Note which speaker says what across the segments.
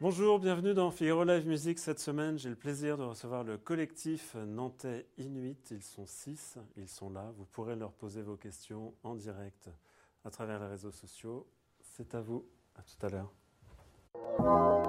Speaker 1: Bonjour, bienvenue dans Figaro Live Music. Cette semaine, j'ai le plaisir de recevoir le collectif nantais Inuit. Ils sont six, ils sont là. Vous pourrez leur poser vos questions en direct à travers les réseaux sociaux. C'est à vous. À tout à l'heure.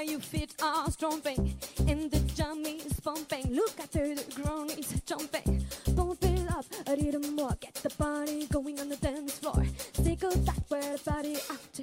Speaker 2: While your feet are stomping. And the jump is pumping. Look at the ground is jumping. Pump it up a little more. Get the body going on the dance floor. Take a back where the body out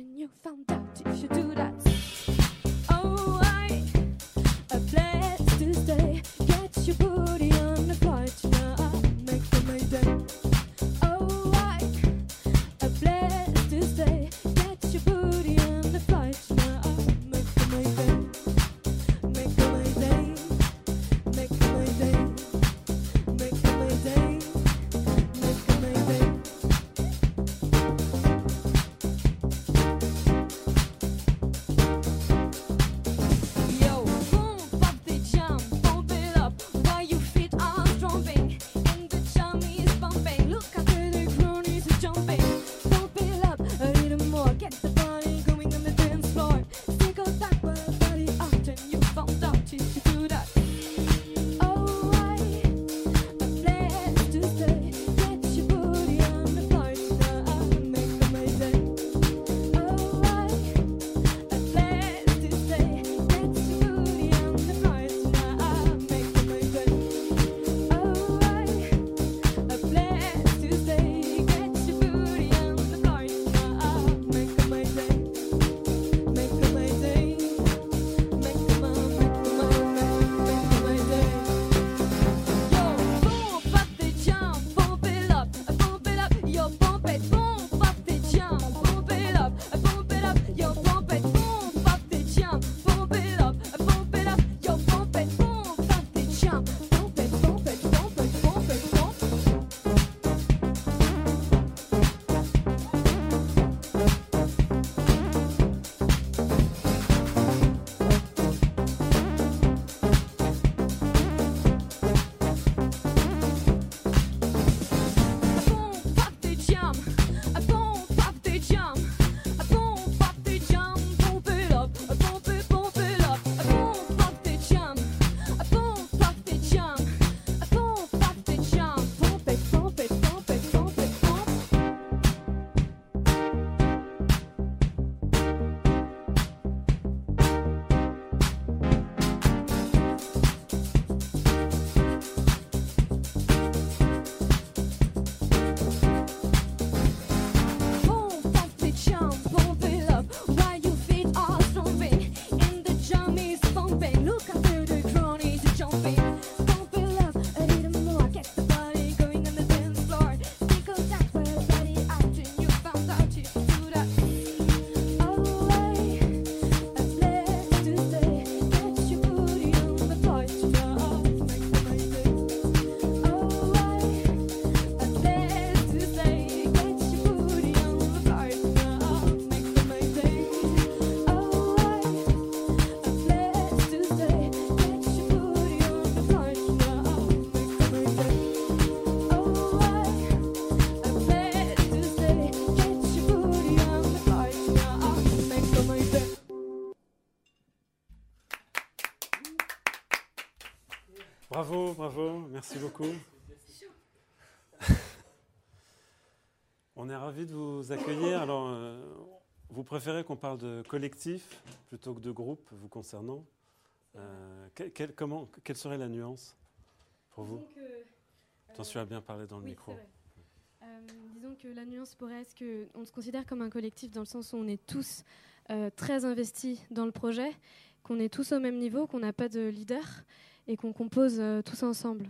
Speaker 1: Bravo, bravo, merci beaucoup. On est ravis de vous accueillir. Alors, euh, vous préférez qu'on parle de collectif plutôt que de groupe vous concernant Euh, que- quel- comment, Quelle serait la nuance pour vous Attention à bien parler dans le
Speaker 2: Oui,
Speaker 1: micro.
Speaker 2: Euh, disons que la nuance pourrait être qu'on se considère comme un collectif dans le sens où on est tous euh, très investis dans le projet, qu'on est tous au même niveau, qu'on n'a pas de leader et qu'on compose euh, tous ensemble.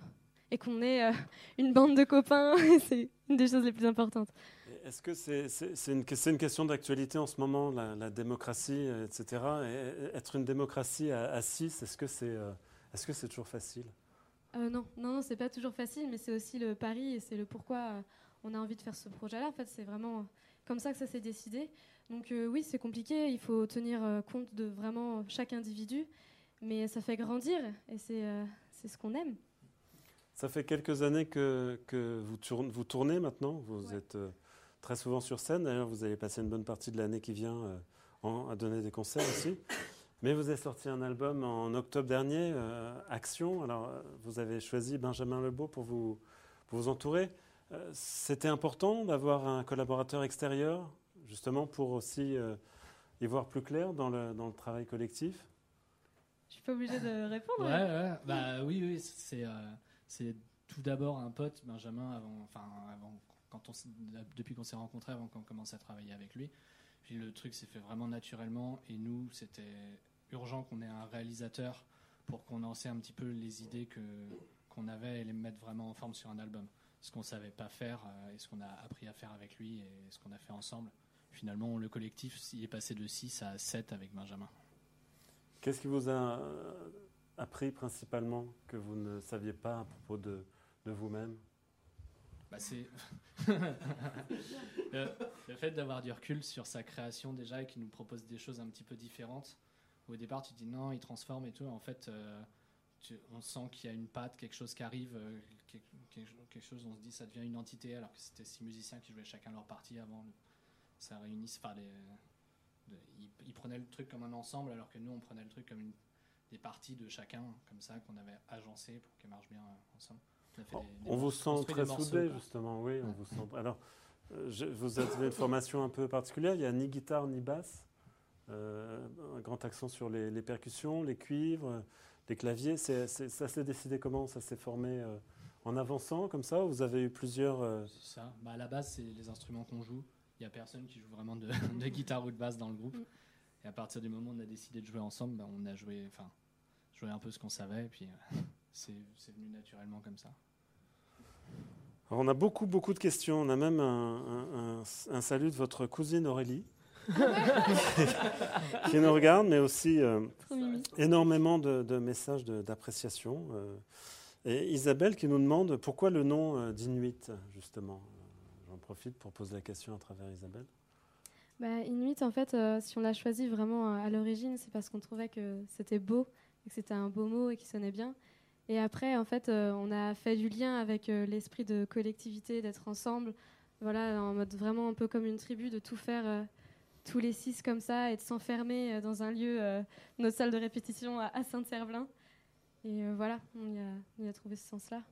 Speaker 2: Et qu'on est euh, une bande de copains, c'est une des choses les plus importantes.
Speaker 1: Est-ce que c'est une, question d'actualité en ce moment, la, la démocratie, euh, etc. Et être une démocratie à, six, est-ce que c'est toujours facile?
Speaker 2: Euh, non, non, non, c'est pas toujours facile, mais c'est aussi le pari et c'est le pourquoi on a envie de faire ce projet-là. En fait, c'est vraiment
Speaker 3: comme ça que ça s'est décidé. Donc euh, oui, c'est compliqué, il faut tenir compte de vraiment chaque individu, mais ça fait grandir et c'est euh, ce qu'on aime.
Speaker 1: Ça fait quelques années que, que vous, tourne- vous tournez maintenant. Vous
Speaker 3: Ouais.
Speaker 1: êtes euh, très souvent sur scène. D'ailleurs, vous allez passer une bonne partie de l'année qui vient euh, en- à donner des concerts aussi. Mais vous avez sorti un album en octobre dernier, euh, Action. Alors, vous avez choisi Benjamin Lebeau pour vous, pour vous entourer. C'était important d'avoir un collaborateur extérieur, justement, pour aussi y voir plus clair dans le, dans le travail collectif?
Speaker 3: Je suis pas obligée de répondre.
Speaker 4: Ouais, ouais, bah oui, oui, c'est euh, c'est tout d'abord un pote, Benjamin, avant, enfin, avant, quand on, depuis qu'on s'est rencontrés, avant qu'on commence à travailler avec lui. Puis le truc s'est fait vraiment naturellement, et nous, c'était urgent qu'on ait un réalisateur pour qu'on sait un petit peu les idées que qu'on avait et les mettre vraiment en forme sur un album. Ce qu'on savait pas faire euh, et ce qu'on a appris à faire avec lui et ce qu'on a fait ensemble. Finalement, le collectif il est passé de 6 à 7 avec Benjamin.
Speaker 1: Qu'est-ce qui vous a euh, appris principalement que vous ne saviez pas à propos de, vous-même?
Speaker 4: Bah, c'est le, fait d'avoir du recul sur sa création déjà et qu'il nous propose des choses un petit peu différentes. Au départ, tu dis non, il transforme et tout. En fait, euh, on sent qu'il y a une patte, quelque chose qui arrive, euh, quelque, chose, on se dit ça devient une entité, alors que c'était six musiciens qui jouaient chacun leur partie avant. Ça réunissait, enfin, les- ils, prenaient le truc comme un ensemble, alors que nous, on prenait le truc comme une, des parties de chacun, comme ça, qu'on avait agencé pour qu'elles marchent bien euh, ensemble. On, a fait des- des
Speaker 1: On vous sent très
Speaker 4: des morceaux,
Speaker 1: soudé,
Speaker 4: quoi.
Speaker 1: justement, oui, on vous sent. Alors, euh, je- vous avez une formation un peu particulière, il n'y a ni guitare ni basse, euh, un grand accent sur les, les percussions, les cuivres, les claviers. Ça s'est décidé comment Ça s'est formé euh, en avançant, comme ça ou Vous avez eu plusieurs... euh,
Speaker 4: C'est ça. Bah, à la base, c'est les instruments qu'on joue. Il n'y a personne qui joue vraiment de, de guitare ou de basse dans le groupe.
Speaker 3: Mm.
Speaker 4: Et à partir du moment où on a décidé de jouer ensemble, bah, on a joué, enfin, joué un peu ce qu'on savait. Et puis, euh, c'est venu naturellement comme ça.
Speaker 1: Alors, on a beaucoup, beaucoup de questions. On a même un, un- un- un salut de votre cousine Aurélie, qui nous regarde, mais aussi euh, énormément de, de messages d'appréciation. euh. et Isabelle qui nous demande pourquoi le nom euh, d'Inuit, justement. Profite pour poser la question à travers Isabelle?
Speaker 3: Bah, Inuit, en fait, euh, si on l'a choisi vraiment euh, à l'origine, c'est parce qu'on trouvait que c'était beau et que c'était un beau mot et qui sonnait bien. Et après, en fait, euh, on a fait du lien avec euh, l'esprit de collectivité, d'être ensemble, voilà, en mode vraiment un peu comme une tribu, de tout faire tous les six comme ça et de s'enfermer dans un lieu, notre salle de répétition à, à Saint-Herblain. Et voilà, on y, a, on y a trouvé ce sens-là.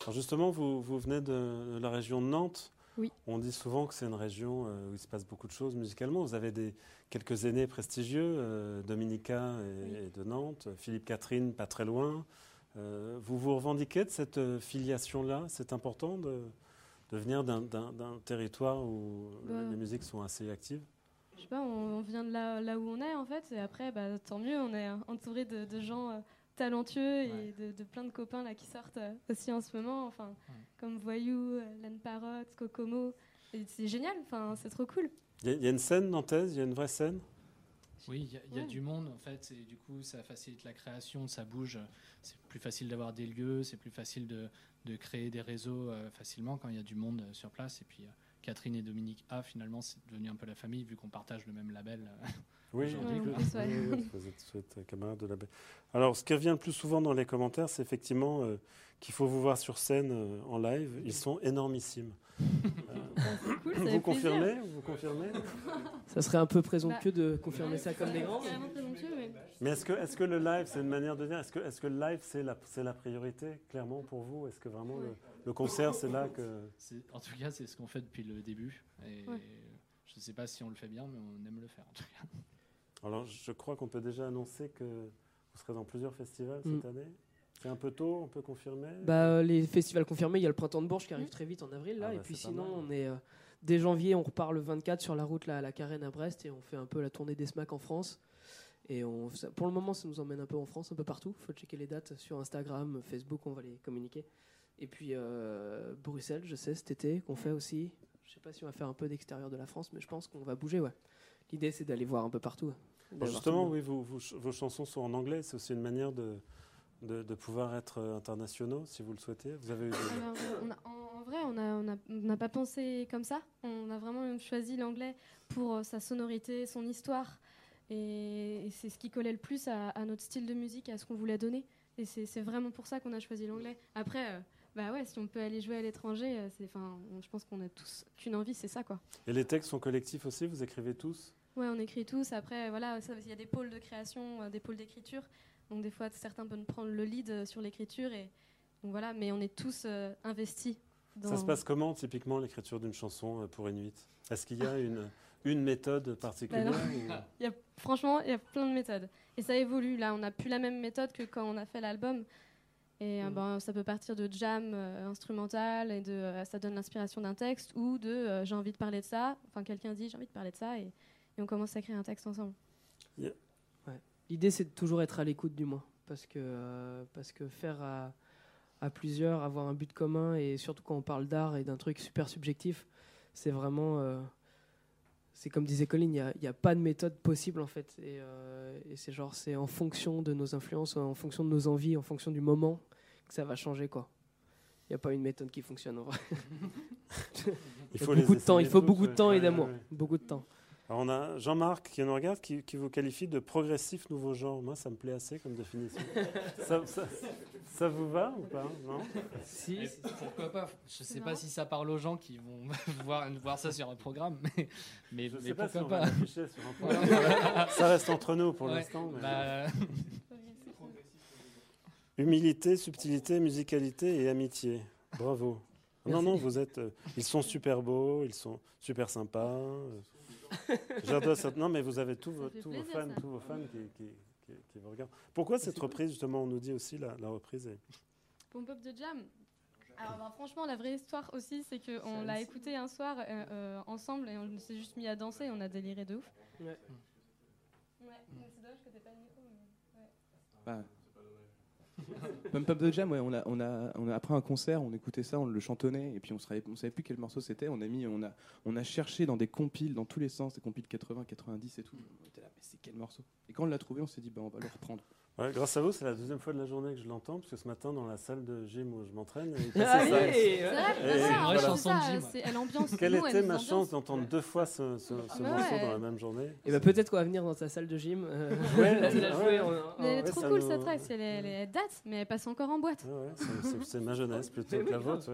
Speaker 1: Alors justement, vous, vous venez de la région de Nantes.
Speaker 3: Oui.
Speaker 1: On dit souvent que c'est une région euh, où il se passe beaucoup de choses musicalement. Vous avez des, quelques aînés prestigieux, euh, Dominica et,
Speaker 3: Oui.
Speaker 1: et de Nantes, Philippe Catherine, pas très loin. Euh, vous vous revendiquez de cette filiation-là? C'est important de, de venir d'un- territoire où
Speaker 3: Bah.
Speaker 1: les musiques sont assez actives?
Speaker 3: Je sais pas, on, on vient de là, là où on est en fait, et après, bah, tant mieux, on est entouré de, de gens talentueux
Speaker 4: Ouais.
Speaker 3: et de, de plein de copains là qui sortent euh, aussi en ce moment, enfin,
Speaker 4: Ouais.
Speaker 3: comme Voyou, euh, Laine Parotte, Kokomo. C'est génial, enfin, c'est trop cool.
Speaker 1: Il y, a- il y a une scène nantaise, il y a une vraie scène?
Speaker 4: Oui, il y a, il y a
Speaker 3: Ouais.
Speaker 4: du monde en fait, et du coup ça facilite la création, ça bouge. C'est plus facile d'avoir des lieux, c'est plus facile de, de créer des réseaux euh, facilement quand il y a du monde euh, sur place. Et puis euh, Catherine et Dominique A, finalement, c'est devenu un peu la famille vu qu'on partage le même label. euh.
Speaker 1: Oui, vous êtes, vous êtes camarade de la baie. Alors, ce qui revient le plus souvent dans les commentaires, c'est effectivement euh, qu'il faut vous voir sur scène euh, en live. Ils sont énormissimes. Euh,
Speaker 3: cool,
Speaker 1: vous
Speaker 3: fait plaisir.
Speaker 1: confirmez? Vous confirmez?
Speaker 5: Ça serait un peu présomptueux
Speaker 3: Bah,
Speaker 5: de confirmer ça comme des grands.
Speaker 3: Mais
Speaker 1: est-ce que, est que le live, c'est une manière de dire Est-ce que, est que le live, c'est la, priorité, clairement, pour vous? Est-ce que vraiment le, concert, c'est là que.
Speaker 4: En tout cas, c'est ce qu'on fait depuis le début. Et
Speaker 3: Ouais.
Speaker 4: je ne sais pas si on le fait bien, mais on aime le faire en tout cas.
Speaker 1: Alors, je crois qu'on peut déjà annoncer que vous serez dans plusieurs festivals
Speaker 5: Mm.
Speaker 1: cette année. C'est un peu tôt, on peut confirmer?
Speaker 5: Bah, euh, les festivals confirmés, il y a le printemps de Bourges qui arrive très vite en avril là,
Speaker 1: Ah
Speaker 5: et
Speaker 1: bah,
Speaker 5: puis sinon on est euh, dès janvier, on repart le 24 sur la route là, à la Carène à Brest et on fait un peu la tournée des SMAC en France. Et on, pour le moment, ça nous emmène un peu en France, un peu partout. Faut checker les dates sur Instagram, Facebook, on va les communiquer. Et puis euh, Bruxelles, je sais cet été qu'on fait aussi. Je sais pas si on va faire un peu d'extérieur de la France, mais je pense qu'on va bouger. Ouais. L'idée c'est d'aller voir un peu partout.
Speaker 1: justement, oui, vous- vos chansons sont en anglais. C'est aussi une manière de, de, de pouvoir être euh, internationaux, si vous le souhaitez. Vous avez eu des-
Speaker 3: Alors, on a- en, en vrai, on n'a on a, on n'a pas pensé comme ça. On a vraiment choisi l'anglais pour euh, sa sonorité, son histoire. Et, et c'est ce qui collait le plus à, à notre style de musique, à ce qu'on voulait donner. Et c'est vraiment pour ça qu'on a choisi l'anglais. Après, euh, bah ouais, si on peut aller jouer à l'étranger, euh, enfin, je pense qu'on a tous qu'une envie, c'est ça quoi.
Speaker 1: Et les textes sont collectifs aussi, vous écrivez tous?
Speaker 3: Ouais, on écrit tous. Après, voilà, il y a des pôles de création, euh, des pôles d'écriture. Donc des fois, certains peuvent prendre le lead sur l'écriture. Et donc voilà, mais on est tous euh, investis. Dans...
Speaker 1: Ça se passe comment typiquement l'écriture d'une chanson pour Inuit? Est-ce qu'il y a une, une méthode particulière
Speaker 3: Bah
Speaker 1: ou-
Speaker 3: Il y a, franchement, il y a plein de méthodes. Et ça évolue. Là, on n'a plus la même méthode que quand on a fait l'album. Et euh,
Speaker 5: Mhm.
Speaker 3: ben, ça peut partir de jam euh, instrumental et de euh, ça donne l'inspiration d'un texte ou de euh, j'ai envie de parler de ça. Enfin, quelqu'un dit j'ai envie de parler de ça et, et on commence à créer un texte ensemble.
Speaker 5: L'idée, c'est de toujours être à l'écoute du moins. Parce que, euh, parce que faire à, à plusieurs, avoir un but commun, et surtout quand on parle d'art et d'un truc super subjectif, c'est vraiment. C'est comme disait Colin, il n'y a, il y a pas de méthode possible en fait. Et, euh, et c'est genre, c'est en fonction de nos influences, en fonction de nos envies, en fonction du moment, que ça va changer quoi. Il n'y a pas une méthode qui fonctionne en vrai.
Speaker 1: Il
Speaker 5: faut beaucoup de temps, il faut beaucoup de temps et d'amour. Beaucoup de temps.
Speaker 1: Alors on a Jean-Marc qui nous regarde, qui, qui vous qualifie de progressif nouveau genre. Moi, ça me plaît assez comme définition. ça, ça- ça vous va ou pas Non?
Speaker 5: Si,
Speaker 4: Mais pourquoi pas? Je sais
Speaker 3: marrant.
Speaker 4: pas si ça parle aux gens qui vont voir, voir ça sur un programme, mais, mais,
Speaker 1: Je
Speaker 4: mais
Speaker 1: sais pas si
Speaker 4: pourquoi
Speaker 1: on va
Speaker 4: pas?
Speaker 1: l'afficher sur un programme. Ça reste- entre nous pour
Speaker 4: Ouais,
Speaker 1: l'instant. mais-
Speaker 4: bah,
Speaker 1: Humilité, subtilité, musicalité et amitié. Bravo. Non, non, vous êtes. euh, ils sont super beaux, ils sont super sympas. euh. J'adore ça. Non, mais vous avez tous vos, fans,
Speaker 3: ça.
Speaker 1: tous vos fans qui, qui- qui- qui vous regardent. Pourquoi cette reprise, justement, on nous dit aussi la, la reprise est-
Speaker 3: Pump Up de Jam. Alors ben, franchement, la vraie histoire aussi, c'est qu'on l'a écouté un soir euh, euh, ensemble et on s'est juste mis à danser et on a déliré de ouf.
Speaker 5: Ouais.
Speaker 3: Ouais, c'est dommage que t'aies pas le micro. mais-
Speaker 6: Bah. Pump Up the Jam, ouais, on a, on a, on a après un concert, on écoutait ça, on le chantonnait, et puis on savait, on savait plus quel morceau c'était. On a mis, on a, on a cherché dans des compiles, dans tous les sens, des compiles 80, 90 et tout. On était là, mais c'est quel morceau? Et quand on l'a trouvé, on s'est dit, bah, on va le reprendre.
Speaker 1: Ouais, grâce à vous, c'est la deuxième fois de la journée que je l'entends, parce que ce matin, dans la salle de gym où je m'entraîne, il passait
Speaker 5: Allez,
Speaker 1: ça.
Speaker 3: C'est
Speaker 5: euh,
Speaker 1: une vraie
Speaker 4: chanson
Speaker 3: c'est
Speaker 4: de gym.
Speaker 3: c'est- Elle ambiance.
Speaker 1: Quelle
Speaker 3: nous,
Speaker 1: était ma
Speaker 3: ambiance.
Speaker 1: chance d'entendre deux fois ce, ce- ce
Speaker 3: Ouais.
Speaker 1: morceau dans la même journée
Speaker 5: Et bah peut-être qu'on va venir dans ta salle de gym. euh,
Speaker 1: Ouais,
Speaker 5: jouer
Speaker 3: Mais elle est trop cool
Speaker 1: nous-
Speaker 3: cette track, elle, date, mais elle passe encore en boîte.
Speaker 1: C'est- ma jeunesse plutôt que la vôtre.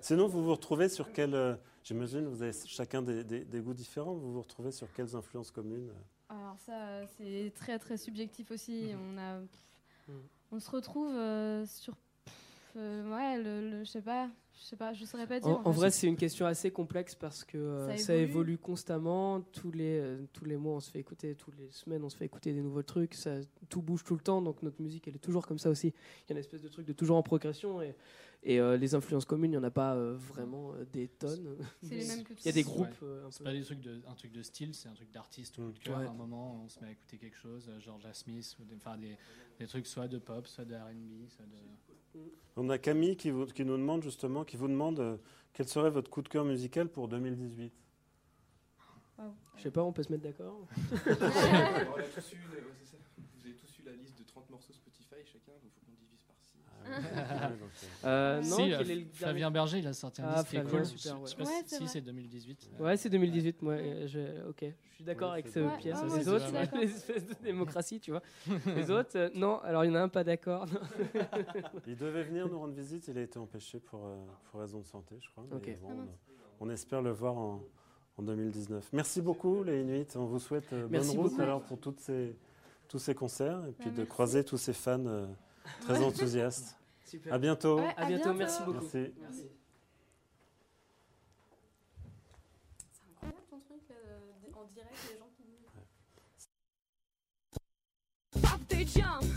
Speaker 1: Sinon, vous vous retrouvez sur quel. euh, J'imagine vous avez chacun des, goûts différents. Vous vous retrouvez sur quelles influences communes
Speaker 3: Alors ça, c'est très très subjectif aussi. On a,
Speaker 5: Mhm.
Speaker 3: on se retrouve euh, sur, ouais, le, le- je sais pas, je sais pas, je saurais pas dire.
Speaker 5: En, vrai, c'est une question assez complexe parce que euh,
Speaker 3: Ça
Speaker 5: ça,
Speaker 3: évolue.
Speaker 5: constamment. Tous les, euh, tous les mois, on se fait écouter, toutes les semaines, on se fait écouter des nouveaux trucs. Ça, tout bouge tout le temps, donc notre musique, elle est toujours comme ça aussi. Il y a une espèce de truc de toujours en progression. Et, et euh, les influences communes, il n'y en a pas euh, vraiment euh, des tonnes.
Speaker 3: c'est les mêmes que
Speaker 5: Il y a des
Speaker 4: Ouais.
Speaker 5: groupes euh, un
Speaker 4: c'est pas des trucs de, un truc de style, c'est un truc d'artiste ou de cœur.
Speaker 5: Ouais.
Speaker 4: À un moment, on se met à écouter quelque chose, euh, Georgia Smith, ou des, enfin, des, des trucs soit de pop, soit de R&B, soit de...
Speaker 1: On a Camille qui, vous- qui nous demande justement, qui vous demande euh, quel serait votre coup de cœur musical pour 2018.
Speaker 5: Je sais pas, on peut se mettre d'accord.
Speaker 6: on a tous eu, une- ouais, c'est ça. Vous avez tous eu la liste de 30 morceaux Spotify chacun, donc
Speaker 1: euh,
Speaker 5: Euh, non,
Speaker 4: si,
Speaker 5: quel
Speaker 4: euh,
Speaker 5: est le dernier
Speaker 4: Flavien Berger, il a sorti un
Speaker 5: Ah,
Speaker 4: disque
Speaker 5: Flavien,
Speaker 4: cool.
Speaker 5: super,
Speaker 4: Je- je sais
Speaker 3: ouais.
Speaker 4: pas
Speaker 3: Ouais,
Speaker 4: si-
Speaker 3: c'est
Speaker 4: si
Speaker 3: vrai.
Speaker 4: c'est 2018.
Speaker 5: Ouais, c'est 2018. Moi, je- ok, je suis d'accord avec ce.
Speaker 3: Ouais, ouais,
Speaker 5: les autres, les espèces de démocratie, tu vois. Les autres, euh, non. Alors, il y en a un pas d'accord.
Speaker 1: il devait venir nous rendre visite, il a été empêché pour, euh, pour raison de santé, je crois. mais
Speaker 5: Ok.
Speaker 1: bon,
Speaker 3: Ah,
Speaker 1: on- espère le voir en, en 2019. Merci beaucoup les Inuits. On vous souhaite euh, bonne
Speaker 5: Merci
Speaker 1: route
Speaker 5: beaucoup.
Speaker 1: alors pour toutes ces, tous ces concerts et puis de
Speaker 3: merci.
Speaker 1: croiser tous ces fans euh, très enthousiastes.
Speaker 5: Super.
Speaker 1: À bientôt.
Speaker 3: Ouais.
Speaker 5: À
Speaker 3: À
Speaker 5: bientôt.
Speaker 3: bientôt.
Speaker 5: Merci beaucoup.
Speaker 1: Merci.
Speaker 5: Merci.
Speaker 3: C'est incroyable ton truc là, en direct, les gens qui.
Speaker 2: Jump.